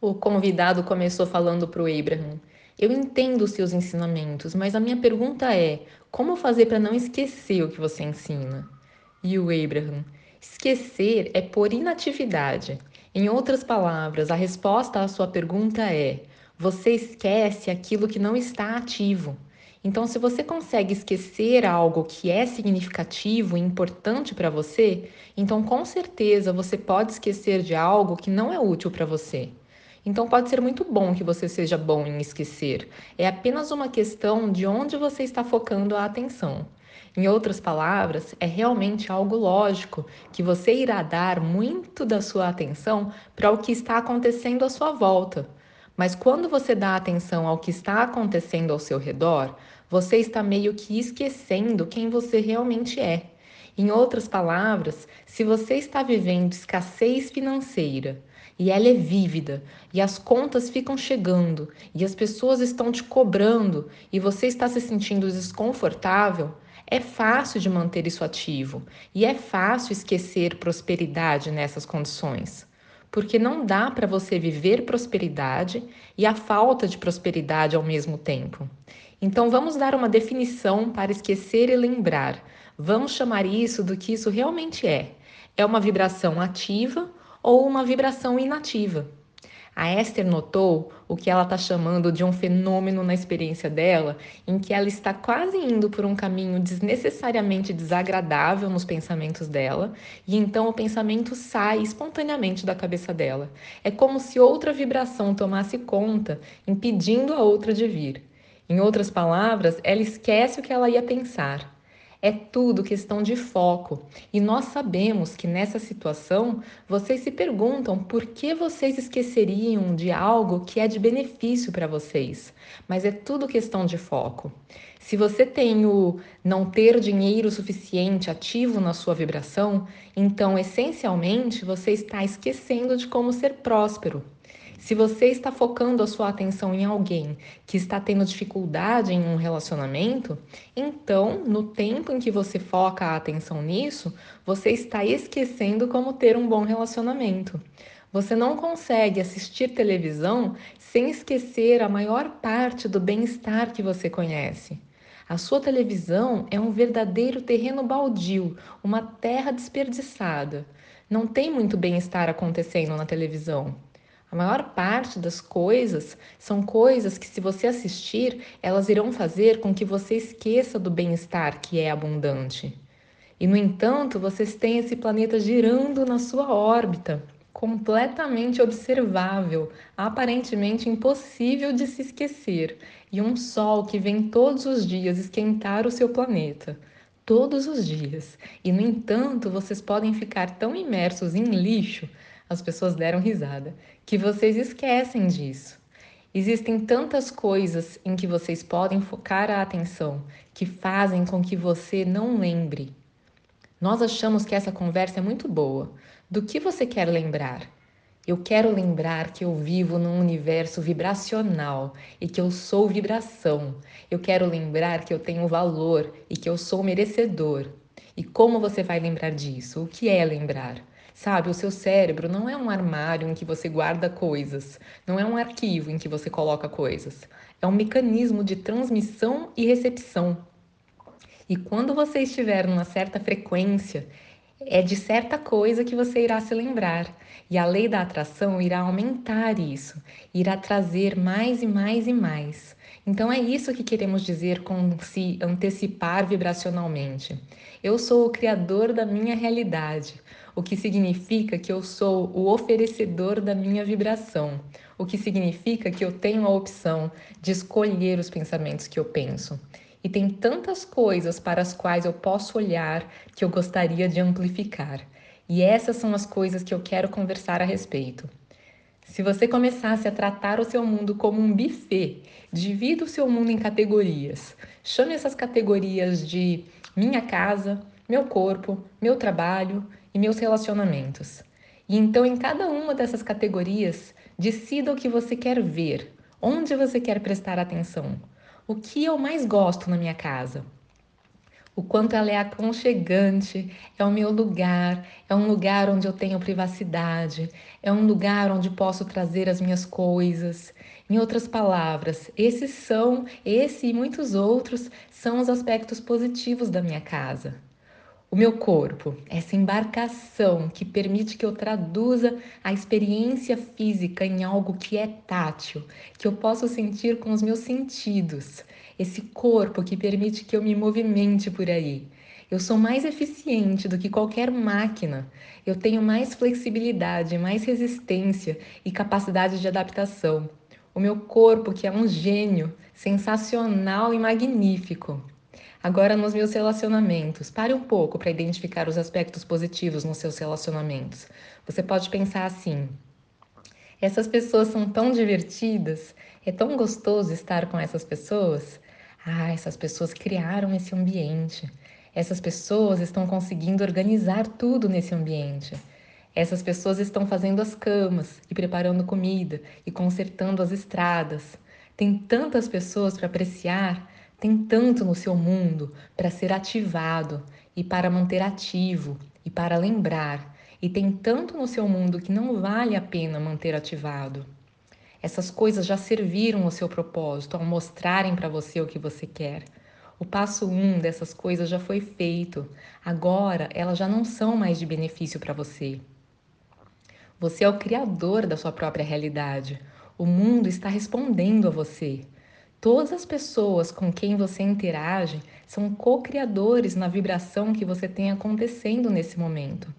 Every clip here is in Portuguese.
O convidado começou falando para o Abraham: Eu entendo os seus ensinamentos, mas a minha pergunta é: como fazer para não esquecer o que você ensina? E o Abraham: Esquecer é por inatividade. Em outras palavras, a resposta à sua pergunta é: você esquece aquilo que não está ativo. Então, se você consegue esquecer algo que é significativo e importante para você, então com certeza você pode esquecer de algo que não é útil para você. Então pode ser muito bom que você seja bom em esquecer. É apenas uma questão de onde você está focando a atenção. Em outras palavras, é realmente algo lógico que você irá dar muito da sua atenção para o que está acontecendo à sua volta. Mas quando você dá atenção ao que está acontecendo ao seu redor, você está meio que esquecendo quem você realmente é. Em outras palavras, se você está vivendo escassez financeira, e ela é vívida, e as contas ficam chegando, e as pessoas estão te cobrando, e você está se sentindo desconfortável, é fácil de manter isso ativo e é fácil esquecer prosperidade nessas condições. Porque não dá para você viver prosperidade e a falta de prosperidade ao mesmo tempo. Então vamos dar uma definição para esquecer e lembrar. Vamos chamar isso do que isso realmente é. É uma vibração ativa ou uma vibração inativa. A Esther notou o que ela está chamando de um fenômeno na experiência dela, em que ela está quase indo por um caminho desnecessariamente desagradável nos pensamentos dela, e então o pensamento sai espontaneamente da cabeça dela. É como se outra vibração tomasse conta, impedindo a outra de vir. Em outras palavras, ela esquece o que ela ia pensar. É tudo questão de foco. E nós sabemos que nessa situação vocês se perguntam por que vocês esqueceriam de algo que é de benefício para vocês. Mas é tudo questão de foco. Se você tem o não ter dinheiro suficiente ativo na sua vibração, então essencialmente você está esquecendo de como ser próspero. Se você está focando a sua atenção em alguém que está tendo dificuldade em um relacionamento, então, no tempo em que você foca a atenção nisso, você está esquecendo como ter um bom relacionamento. Você não consegue assistir televisão sem esquecer a maior parte do bem-estar que você conhece. A sua televisão é um verdadeiro terreno baldio, uma terra desperdiçada. Não tem muito bem-estar acontecendo na televisão. A maior parte das coisas são coisas que, se você assistir, elas irão fazer com que você esqueça do bem-estar que é abundante. E, no entanto, vocês têm esse planeta girando na sua órbita, completamente observável, aparentemente impossível de se esquecer, e um Sol que vem todos os dias esquentar o seu planeta. Todos os dias. E, no entanto, vocês podem ficar tão imersos em lixo as pessoas deram risada. Que vocês esquecem disso. Existem tantas coisas em que vocês podem focar a atenção que fazem com que você não lembre. Nós achamos que essa conversa é muito boa. Do que você quer lembrar? Eu quero lembrar que eu vivo num universo vibracional e que eu sou vibração. Eu quero lembrar que eu tenho valor e que eu sou merecedor. E como você vai lembrar disso? O que é lembrar? Sabe, o seu cérebro não é um armário em que você guarda coisas, não é um arquivo em que você coloca coisas. É um mecanismo de transmissão e recepção. E quando você estiver numa certa frequência, é de certa coisa que você irá se lembrar. E a lei da atração irá aumentar isso, irá trazer mais e mais e mais. Então é isso que queremos dizer com se antecipar vibracionalmente. Eu sou o criador da minha realidade o que significa que eu sou o oferecedor da minha vibração, o que significa que eu tenho a opção de escolher os pensamentos que eu penso. E tem tantas coisas para as quais eu posso olhar que eu gostaria de amplificar. E essas são as coisas que eu quero conversar a respeito. Se você começasse a tratar o seu mundo como um buffet, divida o seu mundo em categorias. Chame essas categorias de minha casa, meu corpo, meu trabalho, e meus relacionamentos. E então, em cada uma dessas categorias, decida o que você quer ver, onde você quer prestar atenção. O que eu mais gosto na minha casa? o quanto ela é aconchegante, é o meu lugar, é um lugar onde eu tenho privacidade, é um lugar onde posso trazer as minhas coisas. Em outras palavras, esses são, esse e muitos outros são os aspectos positivos da minha casa. O meu corpo, essa embarcação que permite que eu traduza a experiência física em algo que é tátil, que eu posso sentir com os meus sentidos. Esse corpo que permite que eu me movimente por aí. Eu sou mais eficiente do que qualquer máquina. Eu tenho mais flexibilidade, mais resistência e capacidade de adaptação. O meu corpo, que é um gênio, sensacional e magnífico. Agora, nos meus relacionamentos, pare um pouco para identificar os aspectos positivos nos seus relacionamentos. Você pode pensar assim: essas pessoas são tão divertidas, é tão gostoso estar com essas pessoas. Ah, essas pessoas criaram esse ambiente. Essas pessoas estão conseguindo organizar tudo nesse ambiente. Essas pessoas estão fazendo as camas e preparando comida e consertando as estradas. Tem tantas pessoas para apreciar tem tanto no seu mundo para ser ativado e para manter ativo e para lembrar, e tem tanto no seu mundo que não vale a pena manter ativado. Essas coisas já serviram o seu propósito ao mostrarem para você o que você quer. O passo um dessas coisas já foi feito. Agora elas já não são mais de benefício para você. Você é o criador da sua própria realidade. O mundo está respondendo a você. Todas as pessoas com quem você interage são co-criadores na vibração que você tem acontecendo nesse momento.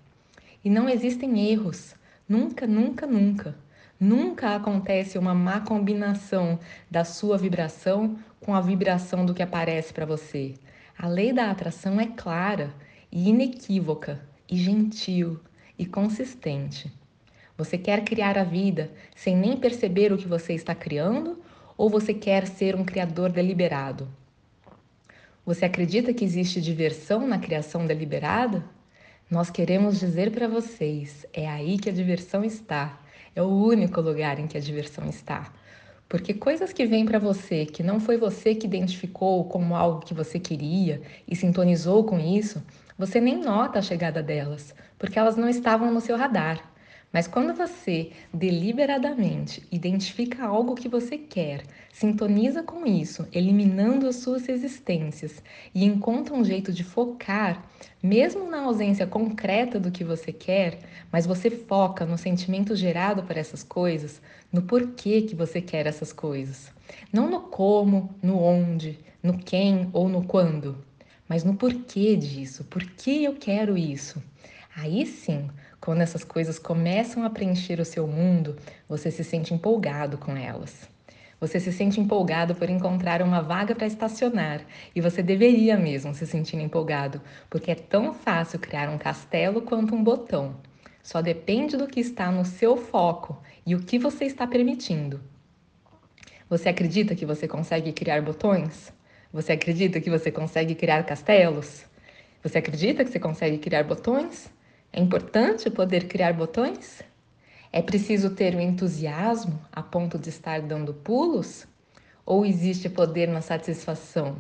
E não existem erros. Nunca, nunca, nunca. Nunca acontece uma má combinação da sua vibração com a vibração do que aparece para você. A lei da atração é clara e inequívoca, e gentil e consistente. Você quer criar a vida sem nem perceber o que você está criando ou você quer ser um criador deliberado? Você acredita que existe diversão na criação deliberada? Nós queremos dizer para vocês: é aí que a diversão está. É o único lugar em que a diversão está. Porque coisas que vêm para você que não foi você que identificou como algo que você queria e sintonizou com isso, você nem nota a chegada delas, porque elas não estavam no seu radar. Mas quando você deliberadamente identifica algo que você quer, sintoniza com isso, eliminando as suas resistências e encontra um jeito de focar, mesmo na ausência concreta do que você quer, mas você foca no sentimento gerado por essas coisas, no porquê que você quer essas coisas. Não no como, no onde, no quem ou no quando, mas no porquê disso, por que eu quero isso. Aí sim, quando essas coisas começam a preencher o seu mundo, você se sente empolgado com elas. Você se sente empolgado por encontrar uma vaga para estacionar e você deveria mesmo se sentir empolgado, porque é tão fácil criar um castelo quanto um botão. Só depende do que está no seu foco e o que você está permitindo. Você acredita que você consegue criar botões? Você acredita que você consegue criar castelos? Você acredita que você consegue criar botões? É importante poder criar botões? É preciso ter o entusiasmo a ponto de estar dando pulos? Ou existe poder na satisfação?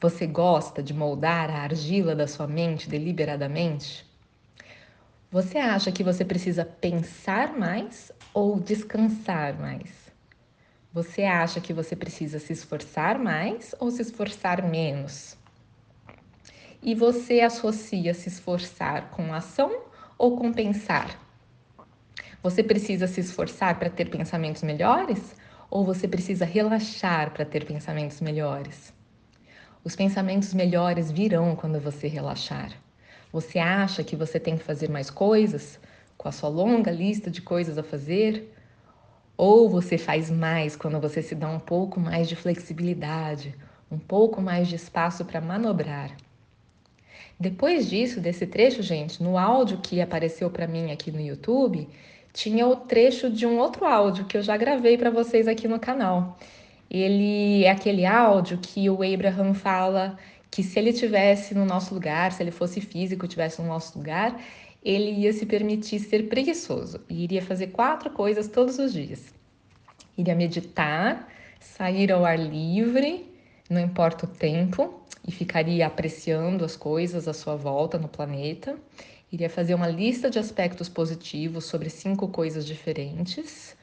Você gosta de moldar a argila da sua mente deliberadamente? Você acha que você precisa pensar mais ou descansar mais? Você acha que você precisa se esforçar mais ou se esforçar menos? E você associa se esforçar com ação ou com pensar? Você precisa se esforçar para ter pensamentos melhores ou você precisa relaxar para ter pensamentos melhores? Os pensamentos melhores virão quando você relaxar. Você acha que você tem que fazer mais coisas com a sua longa lista de coisas a fazer? Ou você faz mais quando você se dá um pouco mais de flexibilidade, um pouco mais de espaço para manobrar? Depois disso, desse trecho, gente, no áudio que apareceu para mim aqui no YouTube, tinha o trecho de um outro áudio que eu já gravei para vocês aqui no canal. Ele é aquele áudio que o Abraham fala que se ele tivesse no nosso lugar, se ele fosse físico, tivesse no nosso lugar, ele ia se permitir ser preguiçoso e iria fazer quatro coisas todos os dias. Iria meditar, sair ao ar livre, não importa o tempo, e ficaria apreciando as coisas à sua volta no planeta. Iria fazer uma lista de aspectos positivos sobre cinco coisas diferentes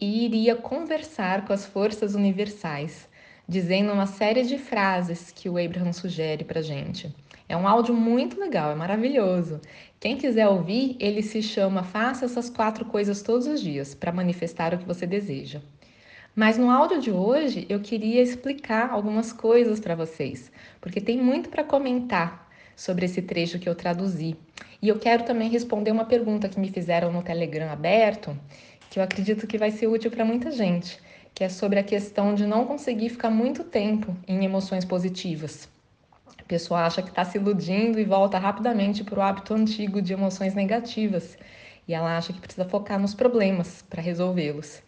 e iria conversar com as forças universais, dizendo uma série de frases que o Abraham sugere para gente. É um áudio muito legal, é maravilhoso. Quem quiser ouvir, ele se chama Faça essas quatro coisas todos os dias para manifestar o que você deseja. Mas no áudio de hoje eu queria explicar algumas coisas para vocês, porque tem muito para comentar sobre esse trecho que eu traduzi. E eu quero também responder uma pergunta que me fizeram no Telegram aberto, que eu acredito que vai ser útil para muita gente, que é sobre a questão de não conseguir ficar muito tempo em emoções positivas. A pessoa acha que está se iludindo e volta rapidamente para o hábito antigo de emoções negativas. E ela acha que precisa focar nos problemas para resolvê-los.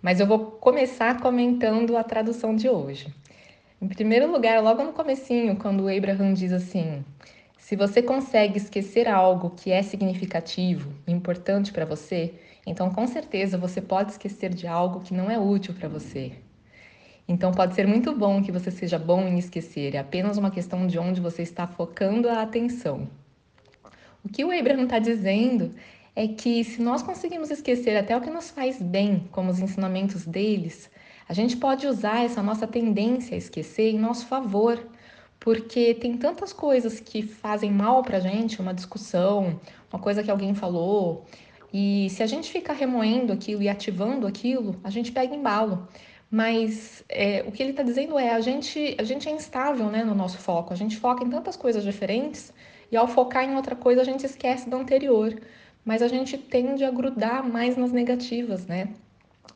Mas eu vou começar comentando a tradução de hoje. Em primeiro lugar, logo no comecinho, quando o Abraham diz assim: se você consegue esquecer algo que é significativo, importante para você, então com certeza você pode esquecer de algo que não é útil para você. Então pode ser muito bom que você seja bom em esquecer, é apenas uma questão de onde você está focando a atenção. O que o Abraham está dizendo é que se nós conseguimos esquecer até o que nos faz bem, como os ensinamentos deles, a gente pode usar essa nossa tendência a esquecer em nosso favor, porque tem tantas coisas que fazem mal pra gente, uma discussão, uma coisa que alguém falou, e se a gente ficar remoendo aquilo e ativando aquilo, a gente pega embalo. Mas é, o que ele está dizendo é a gente, a gente é instável né, no nosso foco, a gente foca em tantas coisas diferentes e ao focar em outra coisa a gente esquece da anterior mas a gente tende a grudar mais nas negativas, né?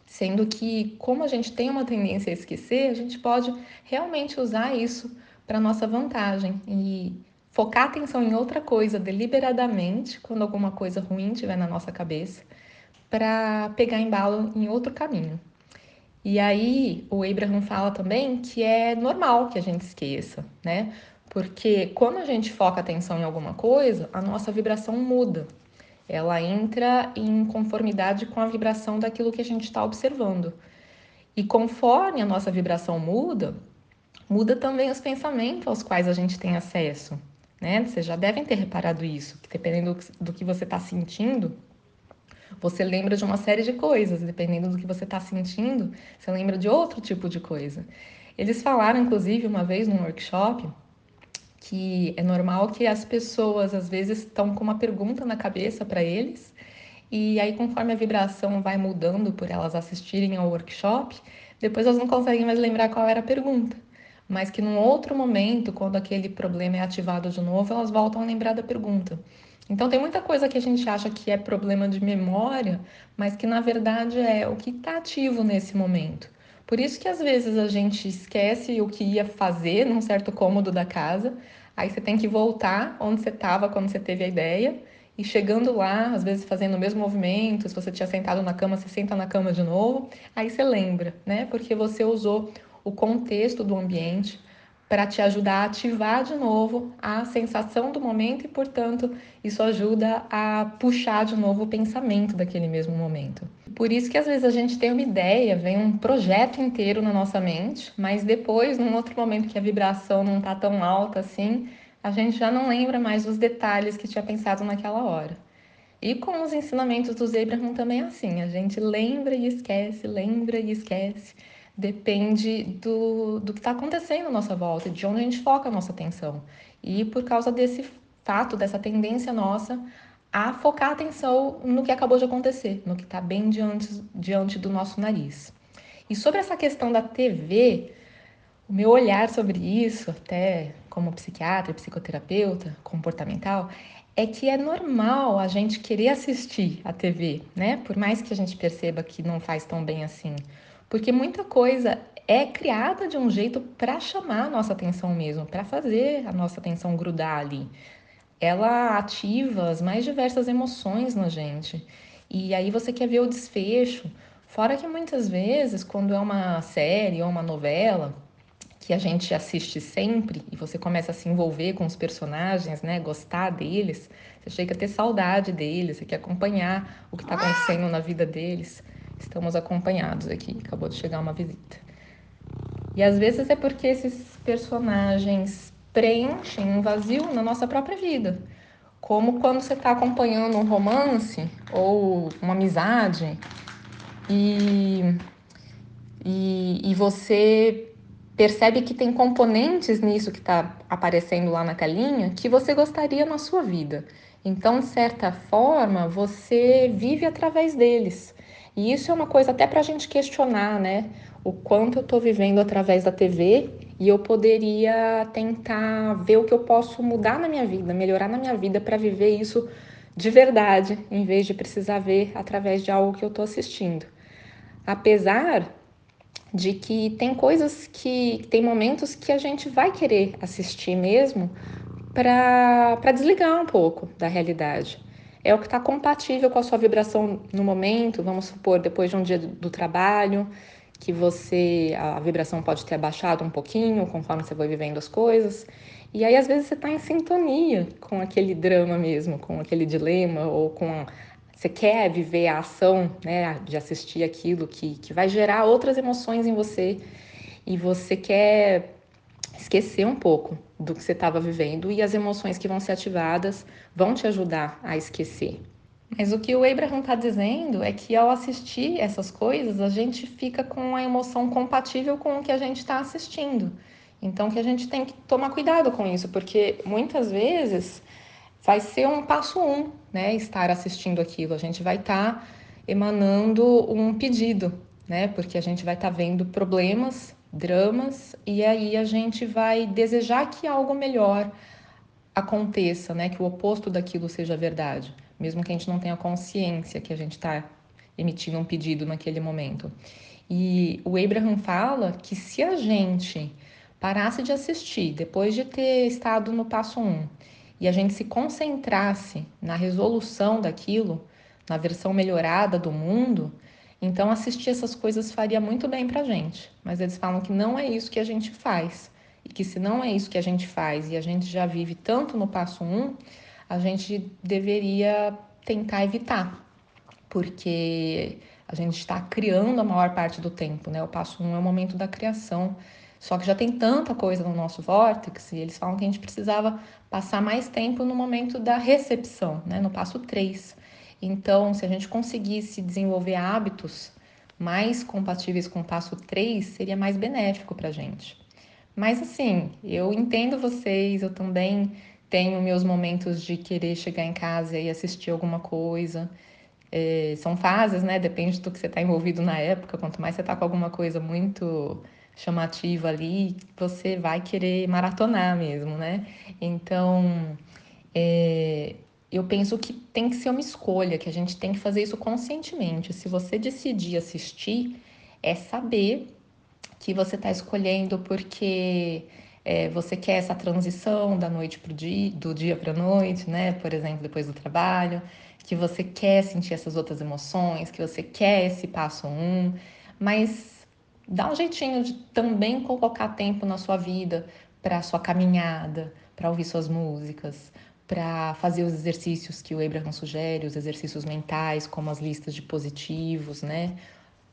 Sendo que, como a gente tem uma tendência a esquecer, a gente pode realmente usar isso para nossa vantagem e focar a atenção em outra coisa deliberadamente, quando alguma coisa ruim estiver na nossa cabeça, para pegar embalo em outro caminho. E aí, o Abraham fala também que é normal que a gente esqueça, né? Porque quando a gente foca atenção em alguma coisa, a nossa vibração muda ela entra em conformidade com a vibração daquilo que a gente está observando. E conforme a nossa vibração muda, muda também os pensamentos aos quais a gente tem acesso. Né? Vocês já devem ter reparado isso, que dependendo do que você está sentindo, você lembra de uma série de coisas, dependendo do que você está sentindo, você lembra de outro tipo de coisa. Eles falaram, inclusive, uma vez num workshop, que é normal que as pessoas às vezes estão com uma pergunta na cabeça para eles e aí conforme a vibração vai mudando por elas assistirem ao workshop, depois elas não conseguem mais lembrar qual era a pergunta, mas que num outro momento, quando aquele problema é ativado de novo, elas voltam a lembrar da pergunta. Então tem muita coisa que a gente acha que é problema de memória, mas que na verdade é o que está ativo nesse momento. Por isso que às vezes a gente esquece o que ia fazer num certo cômodo da casa, aí você tem que voltar onde você estava quando você teve a ideia, e chegando lá, às vezes fazendo o mesmo movimento, se você tinha sentado na cama, você senta na cama de novo, aí você lembra, né? Porque você usou o contexto do ambiente para te ajudar a ativar de novo a sensação do momento e, portanto, isso ajuda a puxar de novo o pensamento daquele mesmo momento. Por isso que às vezes a gente tem uma ideia, vem um projeto inteiro na nossa mente, mas depois, num outro momento que a vibração não está tão alta assim, a gente já não lembra mais dos detalhes que tinha pensado naquela hora. E com os ensinamentos do Abraham também é assim, a gente lembra e esquece, lembra e esquece. Depende do, do que está acontecendo à nossa volta, de onde a gente foca a nossa atenção. E por causa desse fato, dessa tendência nossa a focar a atenção no que acabou de acontecer, no que está bem diante, diante do nosso nariz. E sobre essa questão da TV, o meu olhar sobre isso, até como psiquiatra, psicoterapeuta, comportamental, é que é normal a gente querer assistir a TV, né? Por mais que a gente perceba que não faz tão bem assim. Porque muita coisa é criada de um jeito para chamar a nossa atenção mesmo, para fazer a nossa atenção grudar ali ela ativa as mais diversas emoções na gente. E aí você quer ver o desfecho. Fora que muitas vezes, quando é uma série ou uma novela que a gente assiste sempre e você começa a se envolver com os personagens, né, gostar deles, você chega a ter saudade deles, você quer acompanhar o que está acontecendo na vida deles. Estamos acompanhados aqui, acabou de chegar uma visita. E às vezes é porque esses personagens preenchem um vazio na nossa própria vida. Como quando você está acompanhando um romance ou uma amizade e, e, e você percebe que tem componentes nisso que está aparecendo lá na telinha que você gostaria na sua vida. Então, de certa forma, você vive através deles. E isso é uma coisa até para a gente questionar, né? O quanto eu estou vivendo através da TV e eu poderia tentar ver o que eu posso mudar na minha vida, melhorar na minha vida para viver isso de verdade, em vez de precisar ver através de algo que eu estou assistindo. Apesar de que tem coisas que tem momentos que a gente vai querer assistir mesmo para desligar um pouco da realidade. É o que está compatível com a sua vibração no momento, vamos supor, depois de um dia do trabalho, que você a vibração pode ter abaixado um pouquinho conforme você vai vivendo as coisas. E aí às vezes você está em sintonia com aquele drama mesmo, com aquele dilema ou com você quer viver a ação, né, de assistir aquilo que, que vai gerar outras emoções em você e você quer esquecer um pouco do que você estava vivendo e as emoções que vão ser ativadas vão te ajudar a esquecer. Mas o que o Abraham está dizendo é que ao assistir essas coisas, a gente fica com a emoção compatível com o que a gente está assistindo. Então, que a gente tem que tomar cuidado com isso, porque muitas vezes vai ser um passo um, né? Estar assistindo aquilo. A gente vai estar tá emanando um pedido, né? Porque a gente vai estar tá vendo problemas, dramas, e aí a gente vai desejar que algo melhor aconteça, né? Que o oposto daquilo seja verdade mesmo que a gente não tenha consciência que a gente está emitindo um pedido naquele momento. E o Abraham fala que se a gente parasse de assistir depois de ter estado no passo 1 um, e a gente se concentrasse na resolução daquilo, na versão melhorada do mundo, então assistir essas coisas faria muito bem para a gente. Mas eles falam que não é isso que a gente faz. E que se não é isso que a gente faz e a gente já vive tanto no passo 1, um, a gente deveria tentar evitar, porque a gente está criando a maior parte do tempo, né? O passo um é o momento da criação. Só que já tem tanta coisa no nosso vórtice, e eles falam que a gente precisava passar mais tempo no momento da recepção, né? No passo 3. Então, se a gente conseguisse desenvolver hábitos mais compatíveis com o passo 3, seria mais benéfico para a gente. Mas assim, eu entendo vocês, eu também tenho meus momentos de querer chegar em casa e assistir alguma coisa. É, são fases, né? Depende do que você está envolvido na época. Quanto mais você está com alguma coisa muito chamativa ali, você vai querer maratonar mesmo, né? Então, é, eu penso que tem que ser uma escolha, que a gente tem que fazer isso conscientemente. Se você decidir assistir, é saber que você está escolhendo porque é, você quer essa transição da noite para o dia, do dia para a noite, né? Por exemplo, depois do trabalho, que você quer sentir essas outras emoções, que você quer esse passo um, mas dá um jeitinho de também colocar tempo na sua vida para sua caminhada, para ouvir suas músicas, para fazer os exercícios que o Abraham sugere, os exercícios mentais, como as listas de positivos, né?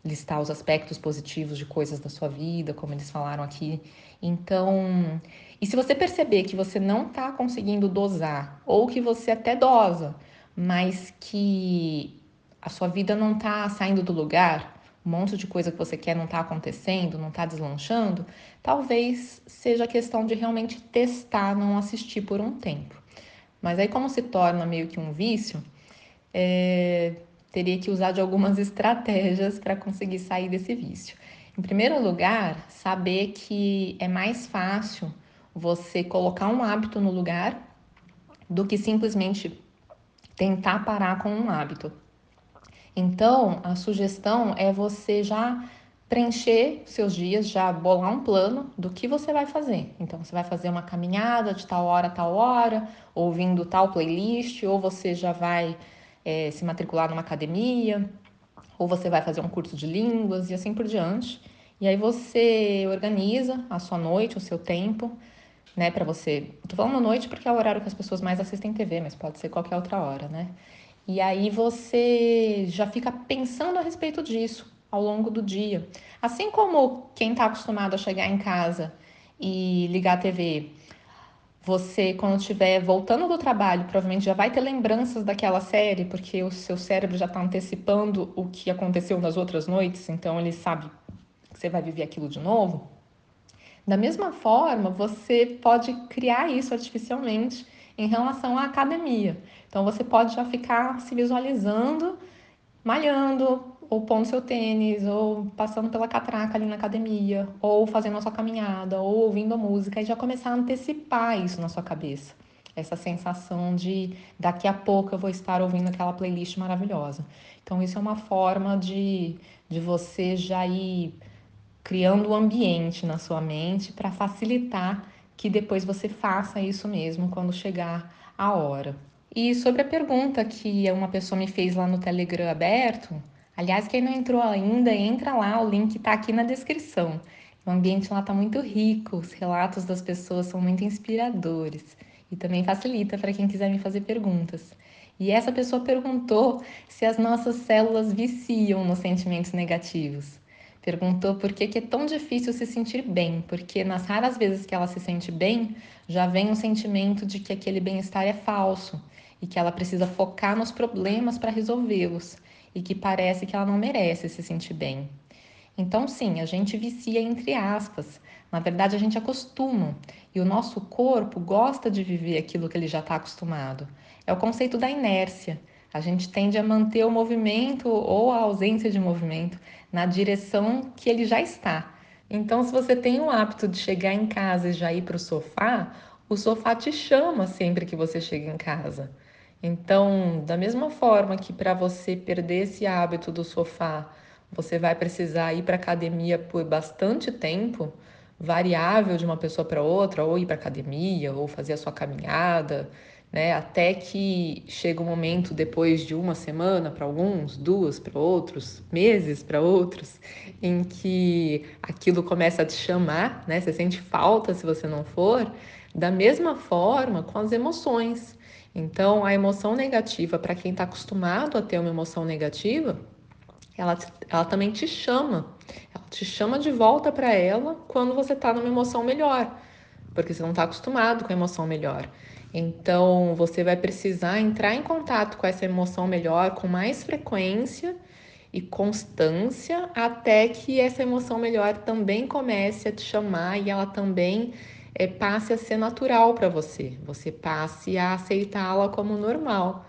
Listar os aspectos positivos de coisas da sua vida, como eles falaram aqui então, e se você perceber que você não está conseguindo dosar, ou que você até dosa, mas que a sua vida não está saindo do lugar, um monte de coisa que você quer não está acontecendo, não está deslanchando, talvez seja questão de realmente testar, não assistir por um tempo. Mas aí, como se torna meio que um vício, é, teria que usar de algumas estratégias para conseguir sair desse vício. Em primeiro lugar, saber que é mais fácil você colocar um hábito no lugar do que simplesmente tentar parar com um hábito. Então, a sugestão é você já preencher seus dias, já bolar um plano do que você vai fazer. Então, você vai fazer uma caminhada de tal hora a tal hora, ouvindo tal playlist, ou você já vai é, se matricular numa academia, ou você vai fazer um curso de línguas e assim por diante. E aí você organiza a sua noite, o seu tempo, né, para você. Tô falando noite porque é o horário que as pessoas mais assistem TV, mas pode ser qualquer outra hora, né? E aí você já fica pensando a respeito disso ao longo do dia. Assim como quem está acostumado a chegar em casa e ligar a TV Você, quando estiver voltando do trabalho, provavelmente já vai ter lembranças daquela série, porque o seu cérebro já está antecipando o que aconteceu nas outras noites, então ele sabe que você vai viver aquilo de novo. Da mesma forma, você pode criar isso artificialmente em relação à academia. Então, você pode já ficar se visualizando, malhando, ou pondo seu tênis, ou passando pela catraca ali na academia, ou fazendo a sua caminhada, ou ouvindo a música, e já começar a antecipar isso na sua cabeça. Essa sensação de daqui a pouco eu vou estar ouvindo aquela playlist maravilhosa. Então, isso é uma forma de, de você já ir criando o um ambiente na sua mente para facilitar que depois você faça isso mesmo quando chegar a hora. E sobre a pergunta que uma pessoa me fez lá no Telegram aberto, Aliás, quem não entrou ainda, entra lá, o link está aqui na descrição. O ambiente lá está muito rico, os relatos das pessoas são muito inspiradores e também facilita para quem quiser me fazer perguntas. E essa pessoa perguntou se as nossas células viciam nos sentimentos negativos. Perguntou por que, que é tão difícil se sentir bem, porque nas raras vezes que ela se sente bem, já vem um sentimento de que aquele bem-estar é falso e que ela precisa focar nos problemas para resolvê-los e que parece que ela não merece se sentir bem. Então, sim, a gente vicia entre aspas. Na verdade, a gente acostuma e o nosso corpo gosta de viver aquilo que ele já está acostumado. É o conceito da inércia. A gente tende a manter o movimento ou a ausência de movimento na direção que ele já está. Então, se você tem o hábito de chegar em casa e já ir para o sofá, o sofá te chama sempre que você chega em casa. Então, da mesma forma que para você perder esse hábito do sofá, você vai precisar ir para academia por bastante tempo, variável de uma pessoa para outra, ou ir para academia, ou fazer a sua caminhada, né? Até que chega um momento depois de uma semana para alguns, duas para outros, meses para outros, em que aquilo começa a te chamar, né? Você sente falta se você não for. Da mesma forma com as emoções. Então, a emoção negativa, para quem está acostumado a ter uma emoção negativa, ela, ela também te chama. Ela te chama de volta para ela quando você está numa emoção melhor, porque você não está acostumado com a emoção melhor. Então, você vai precisar entrar em contato com essa emoção melhor com mais frequência e constância até que essa emoção melhor também comece a te chamar e ela também é, passe a ser natural para você, você passe a aceitá-la como normal.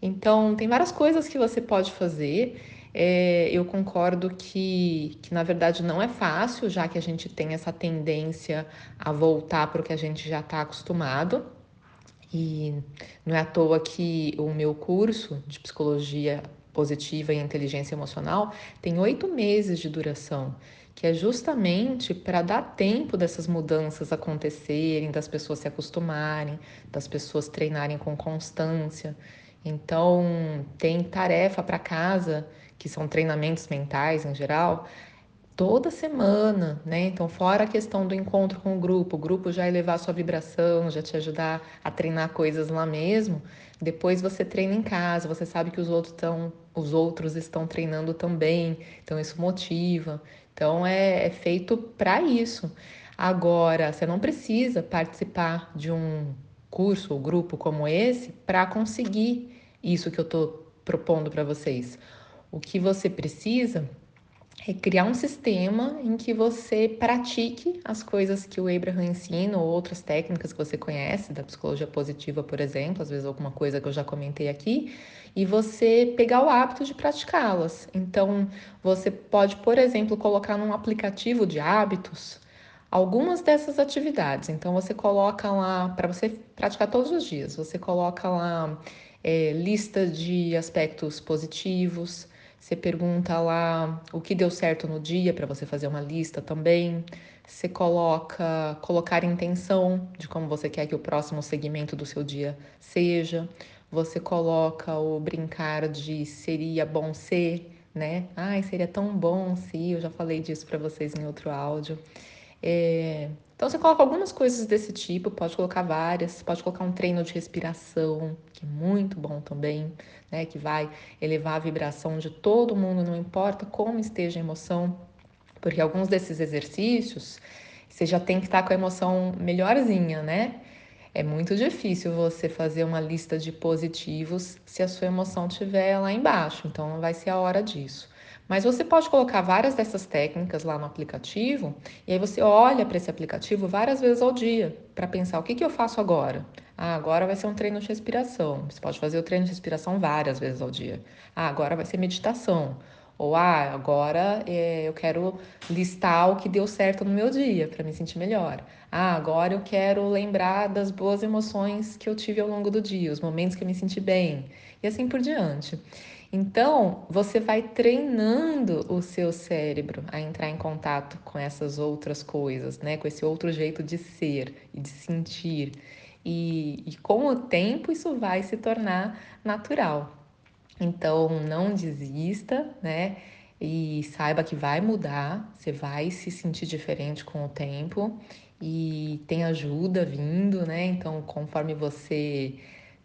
Então, tem várias coisas que você pode fazer. É, eu concordo que, que, na verdade, não é fácil, já que a gente tem essa tendência a voltar para o que a gente já está acostumado. E não é à toa que o meu curso de psicologia positiva e inteligência emocional tem oito meses de duração que é justamente para dar tempo dessas mudanças acontecerem, das pessoas se acostumarem, das pessoas treinarem com constância. Então, tem tarefa para casa, que são treinamentos mentais em geral, toda semana, né? Então, fora a questão do encontro com o grupo, o grupo já elevar a sua vibração, já te ajudar a treinar coisas lá mesmo. Depois você treina em casa, você sabe que os outros estão, os outros estão treinando também, então isso motiva. Então é, é feito para isso. Agora, você não precisa participar de um curso ou grupo como esse para conseguir isso que eu estou propondo para vocês. O que você precisa é criar um sistema em que você pratique as coisas que o Abraham ensina ou outras técnicas que você conhece, da psicologia positiva, por exemplo, às vezes alguma coisa que eu já comentei aqui, e você pegar o hábito de praticá-las. Então, você pode, por exemplo, colocar num aplicativo de hábitos algumas dessas atividades. Então, você coloca lá, para você praticar todos os dias, você coloca lá é, lista de aspectos positivos você pergunta lá o que deu certo no dia para você fazer uma lista também. Você coloca colocar intenção de como você quer que o próximo segmento do seu dia seja. Você coloca o brincar de seria bom ser, né? Ai, seria tão bom se eu já falei disso para vocês em outro áudio. É, então você coloca algumas coisas desse tipo, pode colocar várias, pode colocar um treino de respiração, que é muito bom também, né? Que vai elevar a vibração de todo mundo, não importa como esteja a emoção, porque alguns desses exercícios você já tem que estar com a emoção melhorzinha, né? É muito difícil você fazer uma lista de positivos se a sua emoção estiver lá embaixo, então não vai ser a hora disso. Mas você pode colocar várias dessas técnicas lá no aplicativo e aí você olha para esse aplicativo várias vezes ao dia para pensar o que, que eu faço agora. Ah, agora vai ser um treino de respiração. Você pode fazer o treino de respiração várias vezes ao dia. Ah, agora vai ser meditação. Ou ah, agora é, eu quero listar o que deu certo no meu dia para me sentir melhor. Ah, agora eu quero lembrar das boas emoções que eu tive ao longo do dia, os momentos que eu me senti bem e assim por diante. Então, você vai treinando o seu cérebro a entrar em contato com essas outras coisas, né? Com esse outro jeito de ser e de sentir. E, e com o tempo isso vai se tornar natural. Então, não desista, né? E saiba que vai mudar, você vai se sentir diferente com o tempo e tem ajuda vindo, né? Então, conforme você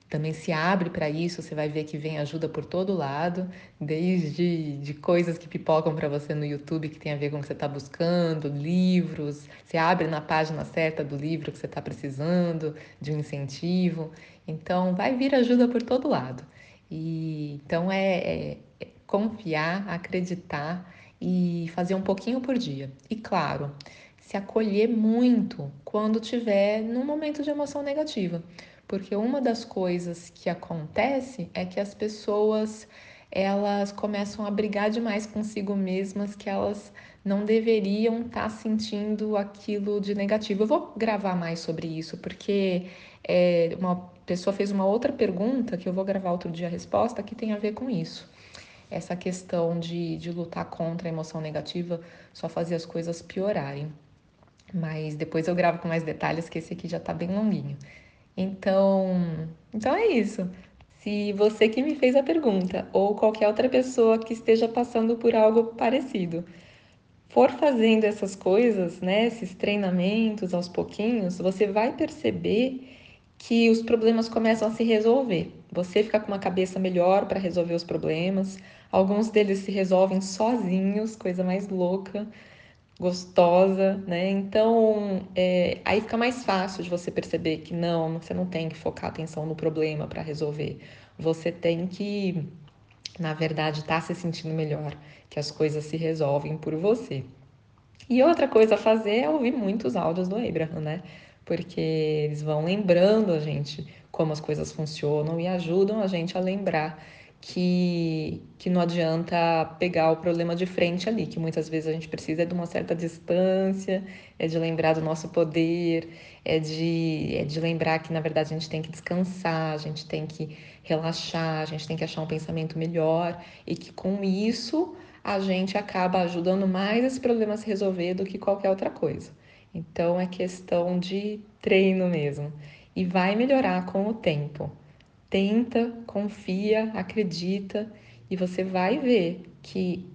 também se abre para isso, você vai ver que vem ajuda por todo lado, desde de coisas que pipocam para você no YouTube que tem a ver com o que você está buscando, livros, você abre na página certa do livro que você está precisando, de um incentivo. Então, vai vir ajuda por todo lado. E então é, é, é confiar, acreditar e fazer um pouquinho por dia. E claro, se acolher muito quando tiver num momento de emoção negativa porque uma das coisas que acontece é que as pessoas elas começam a brigar demais consigo mesmas que elas não deveriam estar tá sentindo aquilo de negativo. Eu vou gravar mais sobre isso, porque é, uma pessoa fez uma outra pergunta que eu vou gravar outro dia a resposta que tem a ver com isso. Essa questão de, de lutar contra a emoção negativa só fazia as coisas piorarem. Mas depois eu gravo com mais detalhes, que esse aqui já está bem longuinho. Então, então é isso. Se você que me fez a pergunta ou qualquer outra pessoa que esteja passando por algo parecido for fazendo essas coisas, né, esses treinamentos aos pouquinhos, você vai perceber que os problemas começam a se resolver. Você fica com uma cabeça melhor para resolver os problemas. Alguns deles se resolvem sozinhos, coisa mais louca gostosa, né? Então, é, aí fica mais fácil de você perceber que não, você não tem que focar atenção no problema para resolver. Você tem que, na verdade, estar tá se sentindo melhor, que as coisas se resolvem por você. E outra coisa a fazer é ouvir muitos áudios do Abraham, né? Porque eles vão lembrando a gente como as coisas funcionam e ajudam a gente a lembrar que, que não adianta pegar o problema de frente ali, que muitas vezes a gente precisa de uma certa distância, é de lembrar do nosso poder, é de, é de lembrar que na verdade a gente tem que descansar, a gente tem que relaxar, a gente tem que achar um pensamento melhor e que com isso a gente acaba ajudando mais esse problema a se resolver do que qualquer outra coisa. Então é questão de treino mesmo. E vai melhorar com o tempo. Tenta, confia, acredita. E você vai ver que,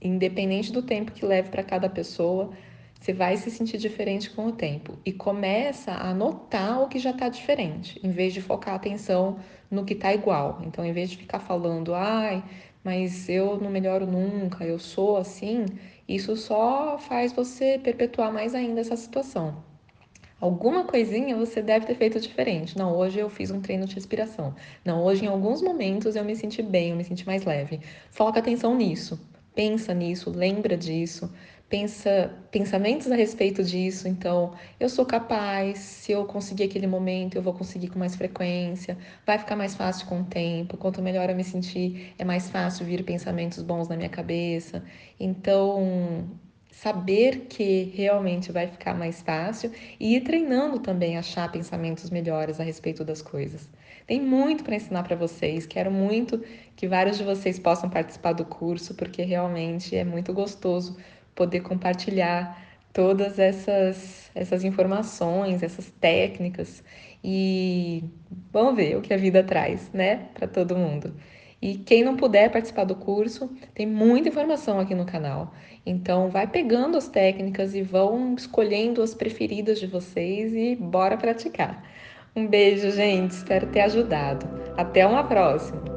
independente do tempo que leve para cada pessoa, você vai se sentir diferente com o tempo. E começa a notar o que já está diferente, em vez de focar a atenção no que está igual. Então, em vez de ficar falando, ai, mas eu não melhoro nunca, eu sou assim, isso só faz você perpetuar mais ainda essa situação. Alguma coisinha você deve ter feito diferente. Não, hoje eu fiz um treino de respiração. Não, hoje em alguns momentos eu me senti bem, eu me senti mais leve. Foca atenção nisso. Pensa nisso, lembra disso, pensa pensamentos a respeito disso. Então, eu sou capaz, se eu conseguir aquele momento, eu vou conseguir com mais frequência. Vai ficar mais fácil com o tempo. Quanto melhor eu me sentir, é mais fácil vir pensamentos bons na minha cabeça. Então, saber que realmente vai ficar mais fácil e ir treinando também achar pensamentos melhores a respeito das coisas. Tem muito para ensinar para vocês, quero muito que vários de vocês possam participar do curso, porque realmente é muito gostoso poder compartilhar todas essas, essas informações, essas técnicas e vamos ver o que a vida traz, né, para todo mundo. E quem não puder participar do curso, tem muita informação aqui no canal. Então, vai pegando as técnicas e vão escolhendo as preferidas de vocês e bora praticar. Um beijo, gente. Espero ter ajudado. Até uma próxima.